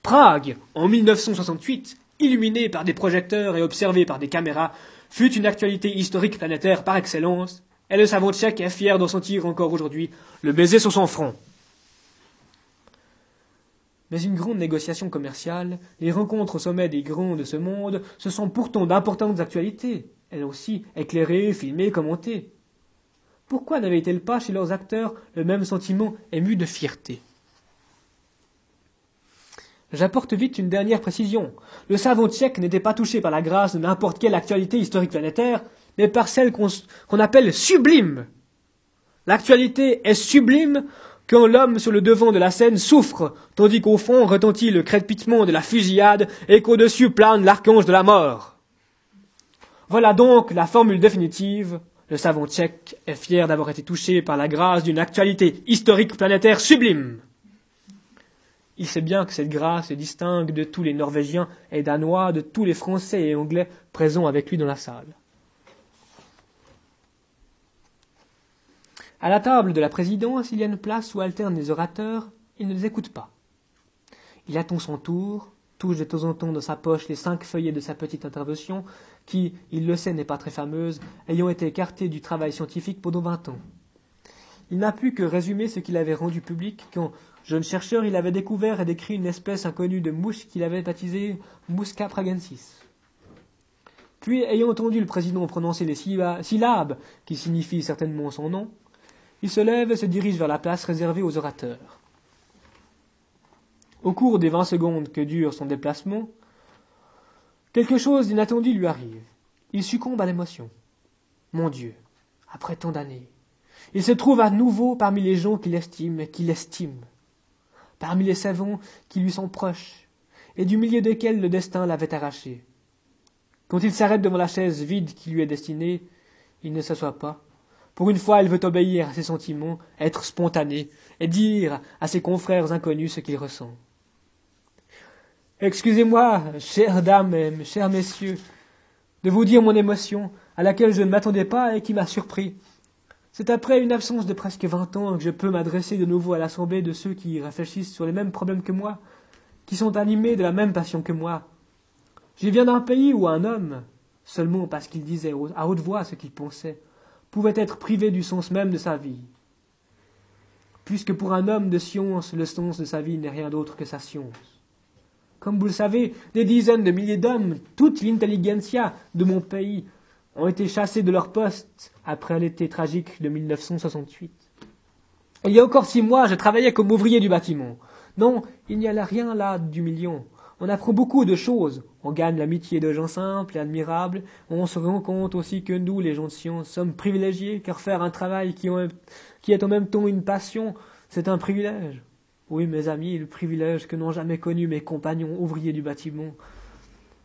Prague, en 1968, illuminée par des projecteurs et observée par des caméras, fut une actualité historique planétaire par excellence, et le savant tchèque est fier d'en sentir encore aujourd'hui le baiser sur son front. Mais une grande négociation commerciale, les rencontres au sommet des grands de ce monde, ce sont pourtant d'importantes actualités, elles aussi éclairées, filmées, commentées. Pourquoi n'avaient-elles pas chez leurs acteurs le même sentiment ému de fierté? J'apporte vite une dernière précision. Le savant tchèque n'était pas touché par la grâce de n'importe quelle actualité historique planétaire, mais par celle qu'on appelle sublime. L'actualité est sublime quand l'homme sur le devant de la scène souffre, tandis qu'au fond retentit le crépitement de la fusillade et qu'au-dessus plane l'archange de la mort. Voilà donc la formule définitive. Le savant tchèque est fier d'avoir été touché par la grâce d'une actualité historique planétaire sublime. Il sait bien que cette grâce se distingue de tous les Norvégiens et Danois, de tous les Français et Anglais présents avec lui dans la salle. À la table de la présidence, il y a une place où alternent les orateurs. Il ne les écoute pas. Il attend son tour, touche de temps en temps dans sa poche les cinq feuillets de sa petite intervention, qui, il le sait, n'est pas très fameuse, ayant été écartée du travail scientifique pendant vingt ans. Il n'a pu que résumer ce qu'il avait rendu public quand, jeune chercheur, il avait découvert et décrit une espèce inconnue de mouche qu'il avait baptisée Musca pragensis. Puis, ayant entendu le président prononcer les syllabes qui signifient certainement son nom, il se lève et se dirige vers la place réservée aux orateurs. Au cours des vingt secondes que dure son déplacement, quelque chose d'inattendu lui arrive. Il succombe à l'émotion. Mon Dieu, après tant d'années, il se trouve à nouveau parmi les gens qu'il estime et qu'il estime, parmi les savants qui lui sont proches, et du milieu desquels le destin l'avait arraché. Quand il s'arrête devant la chaise vide qui lui est destinée, il ne s'assoit pas. Pour une fois, il veut obéir à ses sentiments, être spontané, et dire à ses confrères inconnus ce qu'il ressent. Excusez-moi, chères dames et chers messieurs, de vous dire mon émotion, à laquelle je ne m'attendais pas et qui m'a surpris. C'est après une absence de presque vingt ans que je peux m'adresser de nouveau à l'assemblée de ceux qui réfléchissent sur les mêmes problèmes que moi, qui sont animés de la même passion que moi, je viens d'un pays où un homme, seulement parce qu'il disait à haute voix ce qu'il pensait, pouvait être privé du sens même de sa vie. Puisque pour un homme de science, le sens de sa vie n'est rien d'autre que sa science. Comme vous le savez, des dizaines de milliers d'hommes, toute l'intelligentsia de mon pays, ont été chassés de leur poste après l'été tragique de 1968. Il y a encore six mois, je travaillais comme ouvrier du bâtiment. Non, il n'y a rien là d'humiliant. On apprend beaucoup de choses. On gagne l'amitié de gens simples et admirables. On se rend compte aussi que nous, les gens de science, sommes privilégiés, car faire un travail qui, est en même temps une passion, c'est un privilège. Oui, mes amis, le privilège que n'ont jamais connu mes compagnons ouvriers du bâtiment,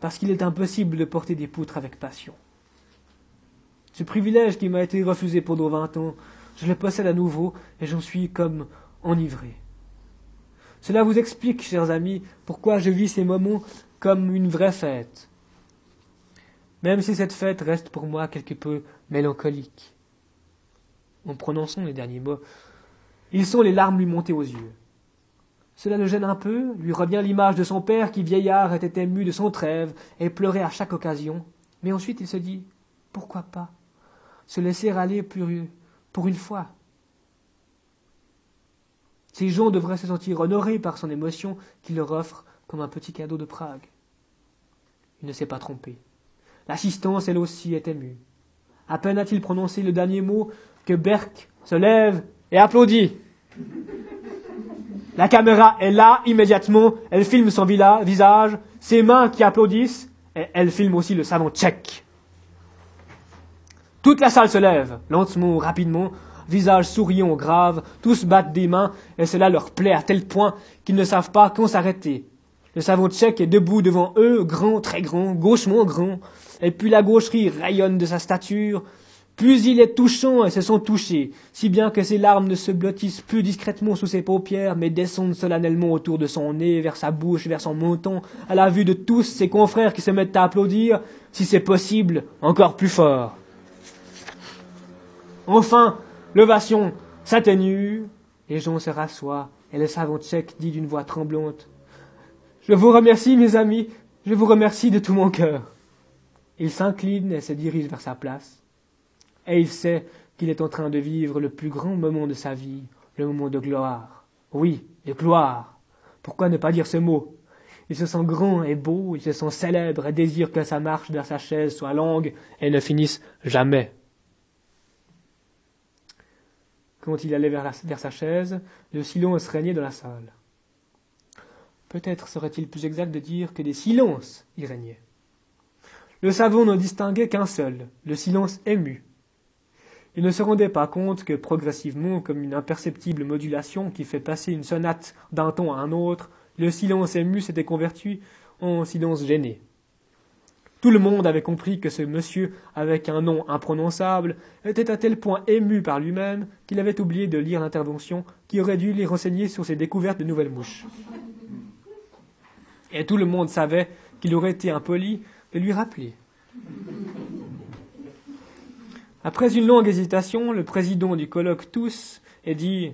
parce qu'il est impossible de porter des poutres avec passion. Ce privilège qui m'a été refusé pendant vingt ans, je le possède à nouveau et j'en suis comme enivré. Cela vous explique, chers amis, pourquoi je vis ces moments comme une vraie fête, même si cette fête reste pour moi quelque peu mélancolique. En prononçant les derniers mots, ils sont les larmes lui montées aux yeux. Cela le gêne un peu, lui revient l'image de son père qui, vieillard, était ému de son trêve et pleurait à chaque occasion. Mais ensuite il se dit Pourquoi pas Se laisser aller pour une fois? Ces gens devraient se sentir honorés par son émotion qu'il leur offre comme un petit cadeau de Prague. Il ne s'est pas trompé. L'assistance, elle aussi, est émue. À peine a-t-il prononcé le dernier mot que Berck se lève et applaudit. La caméra est là immédiatement, elle filme son visage, ses mains qui applaudissent, et elle filme aussi le savant tchèque. Toute la salle se lève, lentement, rapidement, visage souriant grave, tous battent des mains, et cela leur plaît à tel point qu'ils ne savent pas quand s'arrêter. Le savant tchèque est debout devant eux, grand, très grand, gauchement grand, et puis la gaucherie rayonne de sa stature. Plus il est touchant et se sent touché, si bien que ses larmes ne se blottissent plus discrètement sous ses paupières, mais descendent solennellement autour de son nez, vers sa bouche, vers son menton, à la vue de tous ses confrères qui se mettent à applaudir, si c'est possible, encore plus fort. Enfin, L'ovation s'atténue, les gens se rassoient, et le savant tchèque dit d'une voix tremblante Je vous remercie, mes amis, je vous remercie de tout mon cœur. Il s'incline et se dirige vers sa place, et il sait qu'il est en train de vivre le plus grand moment de sa vie, le moment de gloire. Oui, de gloire. Pourquoi ne pas dire ce mot? Il se sent grand et beau, il se sent célèbre et désire que sa marche vers sa chaise soit longue et ne finisse jamais. Quand il allait vers, sa chaise, le silence régnait dans la salle. Peut-être serait-il plus exact de dire que des silences y régnaient. Le savant n'en distinguait qu'un seul, le silence ému. Il ne se rendait pas compte que progressivement, comme une imperceptible modulation qui fait passer une sonate d'un ton à un autre, le silence ému s'était converti en silence gêné. Tout le monde avait compris que ce monsieur, avec un nom imprononçable, était à tel point ému par lui-même qu'il avait oublié de lire l'intervention qui aurait dû les renseigner sur ses découvertes de nouvelles mouches. Et tout le monde savait qu'il aurait été impoli de lui rappeler. Après une longue hésitation, le président du colloque tous et dit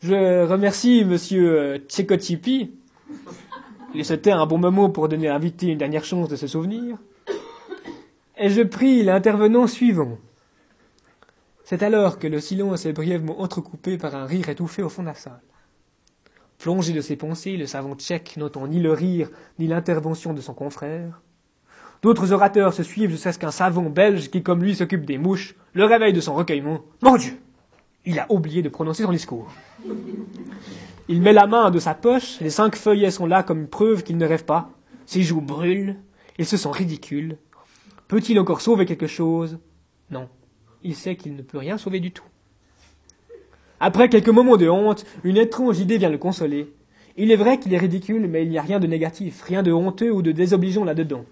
Je remercie monsieur Tchekotipi Il se tait un bon moment pour donner à l'invité une dernière chance de se souvenir. Et je prie l'intervenant suivant. C'est alors que le silence est brièvement entrecoupé par un rire étouffé au fond de la salle. Plongé de ses pensées, le savant tchèque n'entend ni le rire ni l'intervention de son confrère. D'autres orateurs se suivent jusqu'à ce qu'un savant belge qui, comme lui, s'occupe des mouches, le réveille de son recueillement. Mon Dieu Il a oublié de prononcer son discours. Il met la main de sa poche, les cinq feuillets sont là comme preuve qu'il ne rêve pas. Ses joues brûlent, il se sent ridicule. Peut-il encore sauver quelque chose? Non, il sait qu'il ne peut rien sauver du tout. Après quelques moments de honte, une étrange idée vient le consoler. Il est vrai qu'il est ridicule, mais il n'y a rien de négatif, rien de honteux ou de désobligeant là-dedans.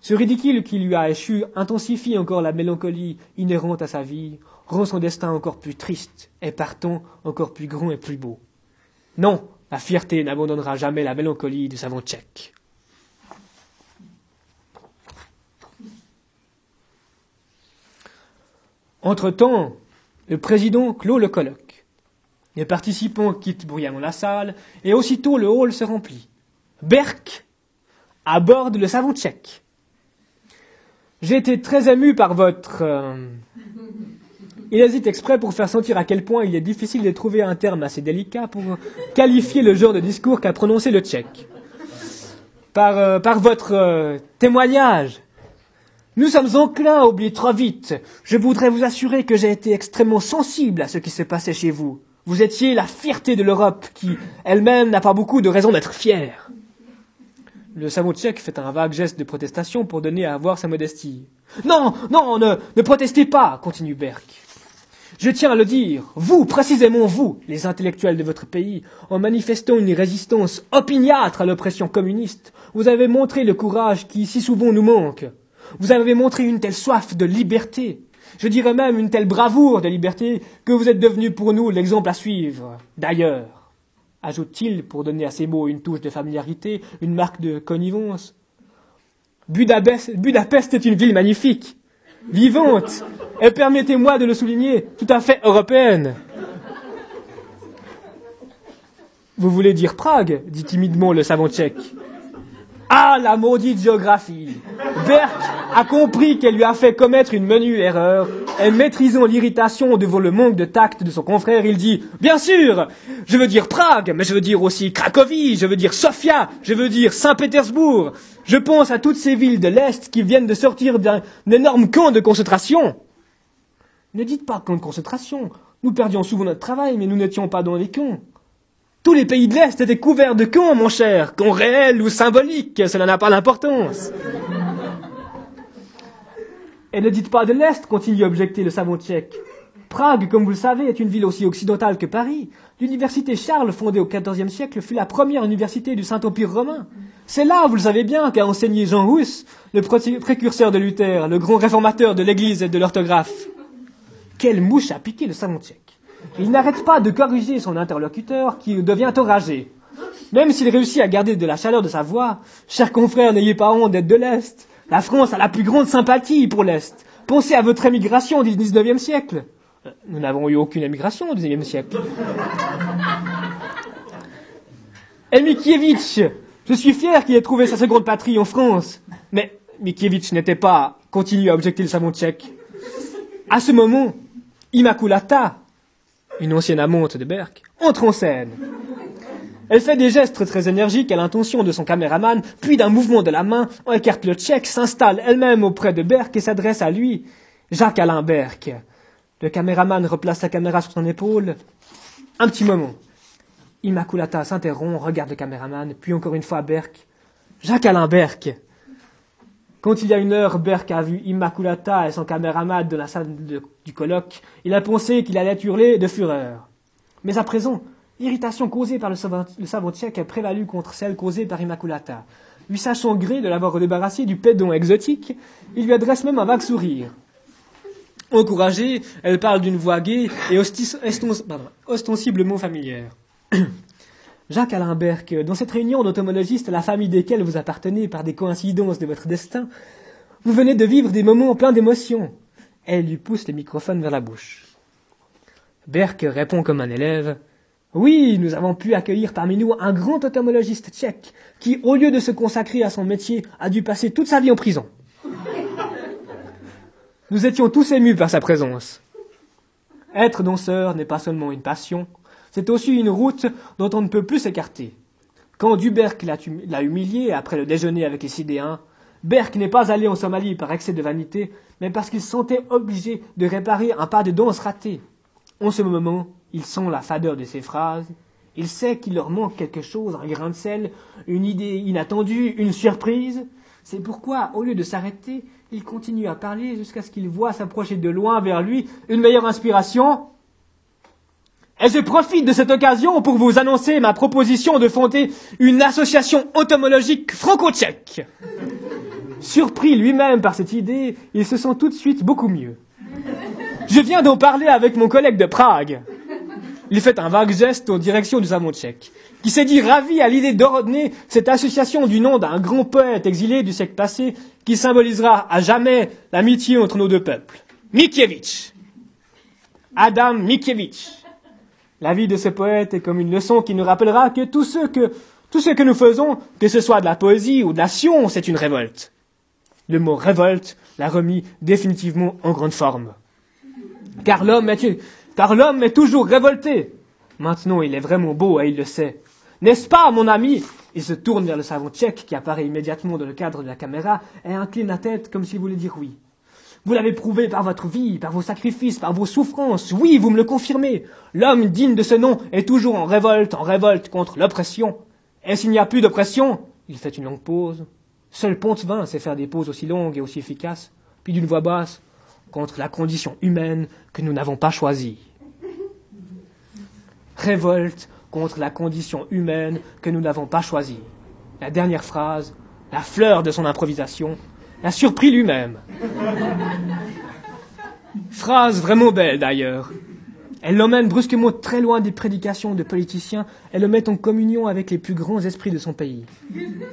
Ce ridicule qui lui a échu intensifie encore la mélancolie inhérente à sa vie, rend son destin encore plus triste, et partant encore plus grand et plus beau. Non, la fierté n'abandonnera jamais la mélancolie du savant tchèque. Entre-temps, le président clôt le colloque. Les participants quittent bruyamment la salle, et aussitôt le hall se remplit. Berk aborde le savant tchèque. J'ai été très ému par votre euh, il hésite exprès pour faire sentir à quel point il est difficile de trouver un terme assez délicat pour qualifier le genre de discours qu'a prononcé le tchèque. Par, euh, votre euh, témoignage, nous sommes enclins à oublier trop vite. Je voudrais vous assurer que j'ai été extrêmement sensible à ce qui se passait chez vous. Vous étiez la fierté de l'Europe qui, elle-même, n'a pas beaucoup de raisons d'être fière. Le savant tchèque fait un vague geste de protestation pour donner à voir sa modestie. Non, non, ne, ne protestez pas, continue Berck. Je tiens à le dire, vous, précisément vous, les intellectuels de votre pays, en manifestant une résistance opiniâtre à l'oppression communiste, vous avez montré le courage qui si souvent nous manque. Vous avez montré une telle soif de liberté, je dirais même une telle bravoure de liberté, que vous êtes devenu pour nous l'exemple à suivre. D'ailleurs, ajoute-t-il pour donner à ces mots une touche de familiarité, une marque de connivence, Budapest est une ville magnifique, vivante, et permettez-moi de le souligner, tout à fait européenne. Vous voulez dire Prague dit timidement le savant tchèque. Ah, la maudite géographie Berck a compris qu'elle lui a fait commettre une menue erreur, et maîtrisant l'irritation devant le manque de tact de son confrère, il dit Bien sûr Je veux dire Prague, mais je veux dire aussi Cracovie, je veux dire Sofia, je veux dire Saint-Pétersbourg. Je pense à toutes ces villes de l'Est qui viennent de sortir d'un énorme camp de concentration. Ne dites pas camp de concentration. Nous perdions souvent notre travail, mais nous n'étions pas dans les camps. Tous les pays de l'Est étaient couverts de camps, mon cher, camps réels ou symboliques, cela n'a pas d'importance. Et ne dites pas de l'Est, continue à objecter le savant tchèque. Prague, comme vous le savez, est une ville aussi occidentale que Paris. L'université Charles, fondée au XIVe siècle, fut la première université du Saint-Empire romain. C'est là, vous le savez bien, qu'a enseigné Jean Hus, le précurseur de Luther, le grand réformateur de l'Église et de l'orthographe. Quelle mouche a piqué le savant tchèque il n'arrête pas de corriger son interlocuteur qui devient enragé. Même s'il réussit à garder de la chaleur de sa voix, chers confrères, n'ayez pas honte d'être de l'Est. La France a la plus grande sympathie pour l'Est. Pensez à votre émigration du XIXe siècle. Nous n'avons eu aucune émigration au XIXe siècle. Et Mikiewicz, je suis fier qu'il ait trouvé sa seconde patrie en France. Mais Mikiewicz n'était pas, continue à objecter le savon tchèque. À ce moment, Immaculata, une ancienne amante de Berck, entre en scène. Elle fait des gestes très énergiques à l'intention de son caméraman, puis d'un mouvement de la main, écarte le tchèque, s'installe elle-même auprès de Berck et s'adresse à lui. Jacques Alain Berck. Le caméraman replace sa caméra sur son épaule. Un petit moment. Immaculata s'interrompt, regarde le caméraman, puis encore une fois Berck. Jacques Alain Berck. Quand il y a une heure, Berck a vu Immaculata et son caméraman dans la salle du colloque, il a pensé qu'il allait hurler de fureur. Mais à présent, l'irritation causée par le savant, tchèque a prévalu contre celle causée par Immaculata. Lui sachant gré de l'avoir débarrassé du pédon exotique, il lui adresse même un vague sourire. Encouragée, elle parle d'une voix gaie et ostensiblement familière. Jacques Alain Berck, dans cette réunion d'entomologistes à la famille desquels vous appartenez par des coïncidences de votre destin, vous venez de vivre des moments pleins d'émotions. Elle lui pousse le microphone vers la bouche. Berck répond comme un élève. Oui, nous avons pu accueillir parmi nous un grand automologiste tchèque qui, au lieu de se consacrer à son métier, a dû passer toute sa vie en prison. Nous étions tous émus par sa présence. Être danseur n'est pas seulement une passion, c'est aussi une route dont on ne peut plus s'écarter. Quand Duberck l'a humilié après le déjeuner avec les Sidéens, Berck n'est pas allé en Somalie par excès de vanité, mais parce qu'il se sentait obligé de réparer un pas de danse raté. En ce moment, il sent la fadeur de ses phrases, il sait qu'il leur manque quelque chose, un grain de sel, une idée inattendue, une surprise. C'est pourquoi, au lieu de s'arrêter, il continue à parler jusqu'à ce qu'il voit s'approcher de loin vers lui une meilleure inspiration. Et je profite de cette occasion pour vous annoncer ma proposition de fonder une association entomologique franco-tchèque. Surpris lui-même par cette idée, il se sent tout de suite beaucoup mieux. Je viens d'en parler avec mon collègue de Prague. Il fait un vague geste en direction du savon tchèque, qui s'est dit ravi à l'idée d'ordonner cette association du nom d'un grand poète exilé du siècle passé qui symbolisera à jamais l'amitié entre nos deux peuples. Mickiewicz. Adam Mickiewicz. La vie de ce poète est comme une leçon qui nous rappellera que tout ce que, tout ce que nous faisons, que ce soit de la poésie ou de la science, c'est une révolte. Le mot révolte l'a remis définitivement en grande forme. Car l'homme est, car l'homme est toujours révolté. Maintenant, il est vraiment beau et il le sait. N'est-ce pas, mon ami? Il se tourne vers le savant tchèque qui apparaît immédiatement dans le cadre de la caméra et incline la tête comme s'il voulait dire oui. Vous l'avez prouvé par votre vie, par vos sacrifices, par vos souffrances. Oui, vous me le confirmez. L'homme digne de ce nom est toujours en révolte, en révolte contre l'oppression. Et s'il n'y a plus d'oppression Il fait une longue pause. Seul Pontevin sait faire des pauses aussi longues et aussi efficaces. Puis d'une voix basse, contre la condition humaine que nous n'avons pas choisie. Révolte contre la condition humaine que nous n'avons pas choisie. La dernière phrase, la fleur de son improvisation, l'a surpris lui-même. Phrase vraiment belle d'ailleurs. Elle l'emmène brusquement très loin des prédications de politiciens et le met en communion avec les plus grands esprits de son pays.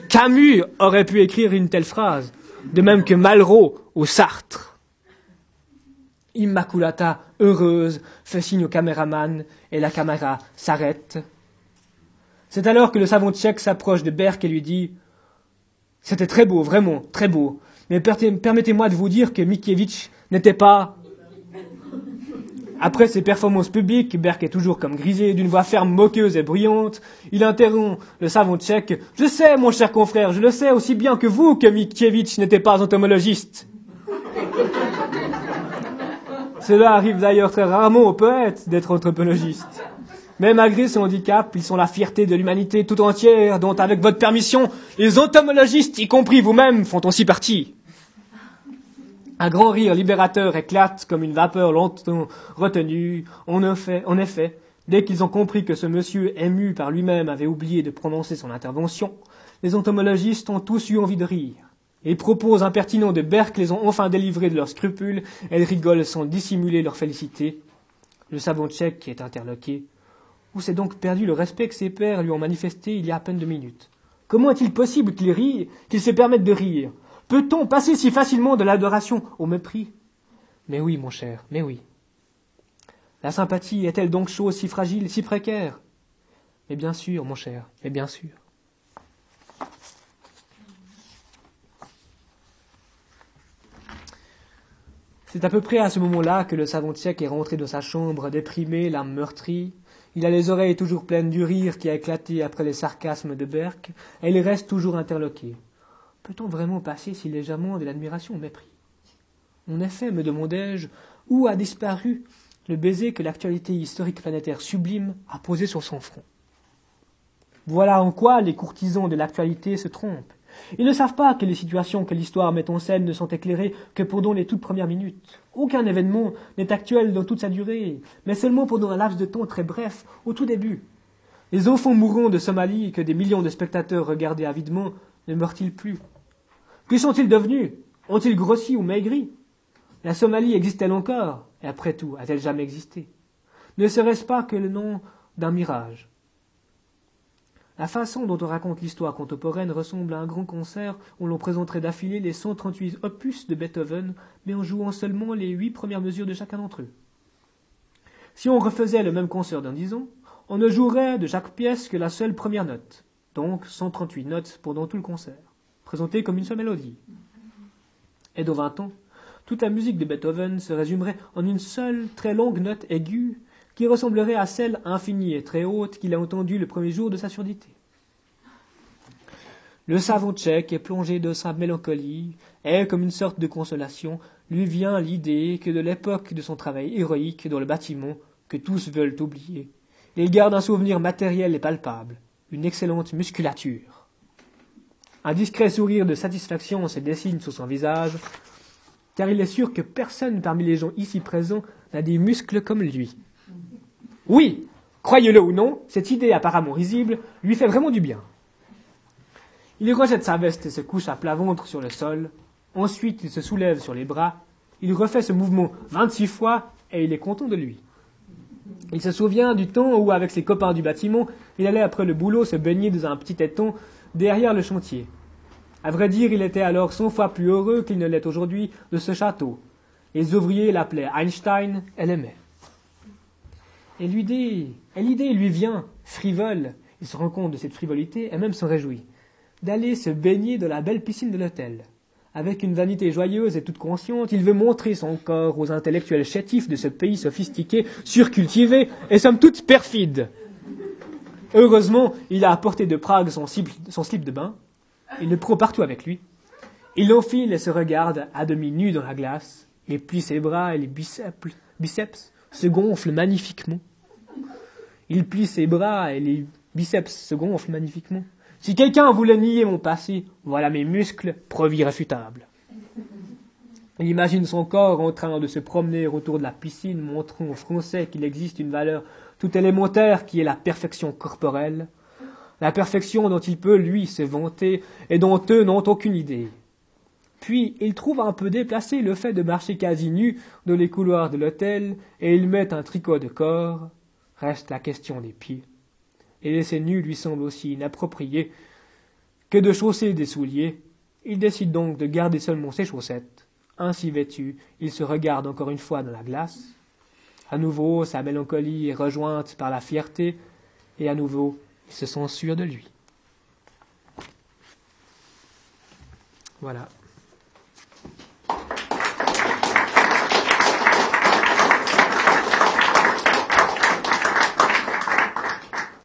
Camus aurait pu écrire une telle phrase, de même que Malraux ou Sartre. Immaculata, heureuse, fait signe au caméraman et la caméra s'arrête. C'est alors que le savant tchèque s'approche de Berck et lui dit C'était très beau, vraiment, très beau. Mais permettez-moi de vous dire que Mickiewicz n'était pas. Après ses performances publiques, Berck est toujours comme grisé, d'une voix ferme, moqueuse et bruyante. Il interrompt le savant tchèque. Je sais, mon cher confrère, je le sais aussi bien que vous que Mickiewicz n'était pas entomologiste. Cela arrive d'ailleurs très rarement aux poètes d'être anthropologistes. Mais malgré ce handicap, ils sont la fierté de l'humanité tout entière, dont, avec votre permission, les entomologistes, y compris vous-même, font aussi partie. Un grand rire libérateur éclate comme une vapeur longtemps retenue. En effet, dès qu'ils ont compris que ce monsieur ému par lui-même avait oublié de prononcer son intervention, les entomologistes ont tous eu envie de rire. Les propos impertinents de Berck les ont enfin délivrés de leurs scrupules, ils rigolent sans dissimuler leur félicité. Le savant tchèque qui est interloqué. Où s'est donc perdu le respect que ses pères lui ont manifesté il y a à peine deux minutes? Comment est-il possible qu'il rie, qu'il se permette de rire? Peut-on passer si facilement de l'adoration au mépris? Mais oui, mon cher, mais oui. La sympathie est-elle donc chose si fragile, si précaire? Mais bien sûr, mon cher, mais bien sûr. C'est à peu près à ce moment-là que le savant tchèque est rentré dans sa chambre, déprimé, l'âme meurtrie. Il a les oreilles toujours pleines du rire qui a éclaté après les sarcasmes de Berck, et il reste toujours interloqué. Peut-on vraiment passer si légèrement de l'admiration au mépris? En effet, me demandai-je, où a disparu le baiser que l'actualité historique planétaire sublime a posé sur son front? Voilà en quoi les courtisans de l'actualité se trompent. Ils ne savent pas que les situations que l'histoire met en scène ne sont éclairées que pendant les toutes premières minutes. Aucun événement n'est actuel dans toute sa durée, mais seulement pendant un laps de temps très bref, au tout début. Les enfants mourants de Somalie que des millions de spectateurs regardaient avidement ne meurent-ils plus? Que sont-ils devenus? Ont-ils grossi ou maigri? La Somalie existe-t-elle encore? Et après tout, a-t-elle jamais existé? Ne serait-ce pas que le nom d'un mirage? La façon dont on raconte l'histoire contemporaine ressemble à un grand concert où l'on présenterait d'affilée les 138 opus de Beethoven, mais en jouant seulement les huit premières mesures de chacun d'entre eux. Si on refaisait le même concert dans dix On ne jouerait de chaque pièce que la seule première note, donc 138 notes pendant tout le concert, présentées comme une seule mélodie. Et dans 20 ans, toute la musique de Beethoven se résumerait en une seule très longue note aiguë qui ressemblerait à celle infinie et très haute qu'il a entendue le premier jour de sa surdité. Le savant tchèque est plongé de sa mélancolie, et, comme une sorte de consolation, lui vient l'idée que de l'époque de son travail héroïque dans le bâtiment, que tous veulent oublier, il garde un souvenir matériel et palpable, une excellente musculature. Un discret sourire de satisfaction se dessine sur son visage, car il est sûr que personne parmi les gens ici présents n'a des muscles comme lui. Oui, croyez-le ou non, cette idée apparemment risible lui fait vraiment du bien. Il rejette sa veste et se couche à plat ventre sur le sol. Ensuite, il se soulève sur les bras. Il refait ce mouvement vingt-six fois et il est content de lui. Il se souvient du temps où, avec ses copains du bâtiment, il allait après le boulot se baigner dans un petit étang derrière le chantier. À vrai dire, il était alors cent fois plus heureux qu'il ne l'est aujourd'hui de ce château. Les ouvriers l'appelaient Einstein et l'aimaient. Et l'idée, et l'idée lui vient, frivole, il se rend compte de cette frivolité et même s'en réjouit, d'aller se baigner dans la belle piscine de l'hôtel. Avec une vanité joyeuse et toute consciente, il veut montrer son corps aux intellectuels chétifs de ce pays sophistiqué, surcultivé et somme toute perfide. Heureusement, il a apporté de Prague son slip de bain, il le prend partout avec lui. Il l'enfile et se regarde à demi nu dans la glace. Et puis ses bras et les biceps, biceps se gonflent magnifiquement. Il plie ses bras et les biceps se gonflent magnifiquement. Si quelqu'un voulait nier mon passé, voilà mes muscles, preuve irréfutable. Il imagine son corps en train de se promener autour de la piscine, montrant aux Français qu'il existe une valeur tout élémentaire qui est la perfection corporelle, la perfection dont il peut, lui, se vanter et dont eux n'ont aucune idée. Puis il trouve un peu déplacé le fait de marcher quasi nu dans les couloirs de l'hôtel et il met un tricot de corps. Reste la question des pieds. Et laisser nu lui semble aussi inapproprié que de chausser des souliers. Il décide donc de garder seulement ses chaussettes. Ainsi vêtu, il se regarde encore une fois dans la glace. À nouveau, sa mélancolie est rejointe par la fierté, et à nouveau, ils se sont sûrs de lui. Voilà.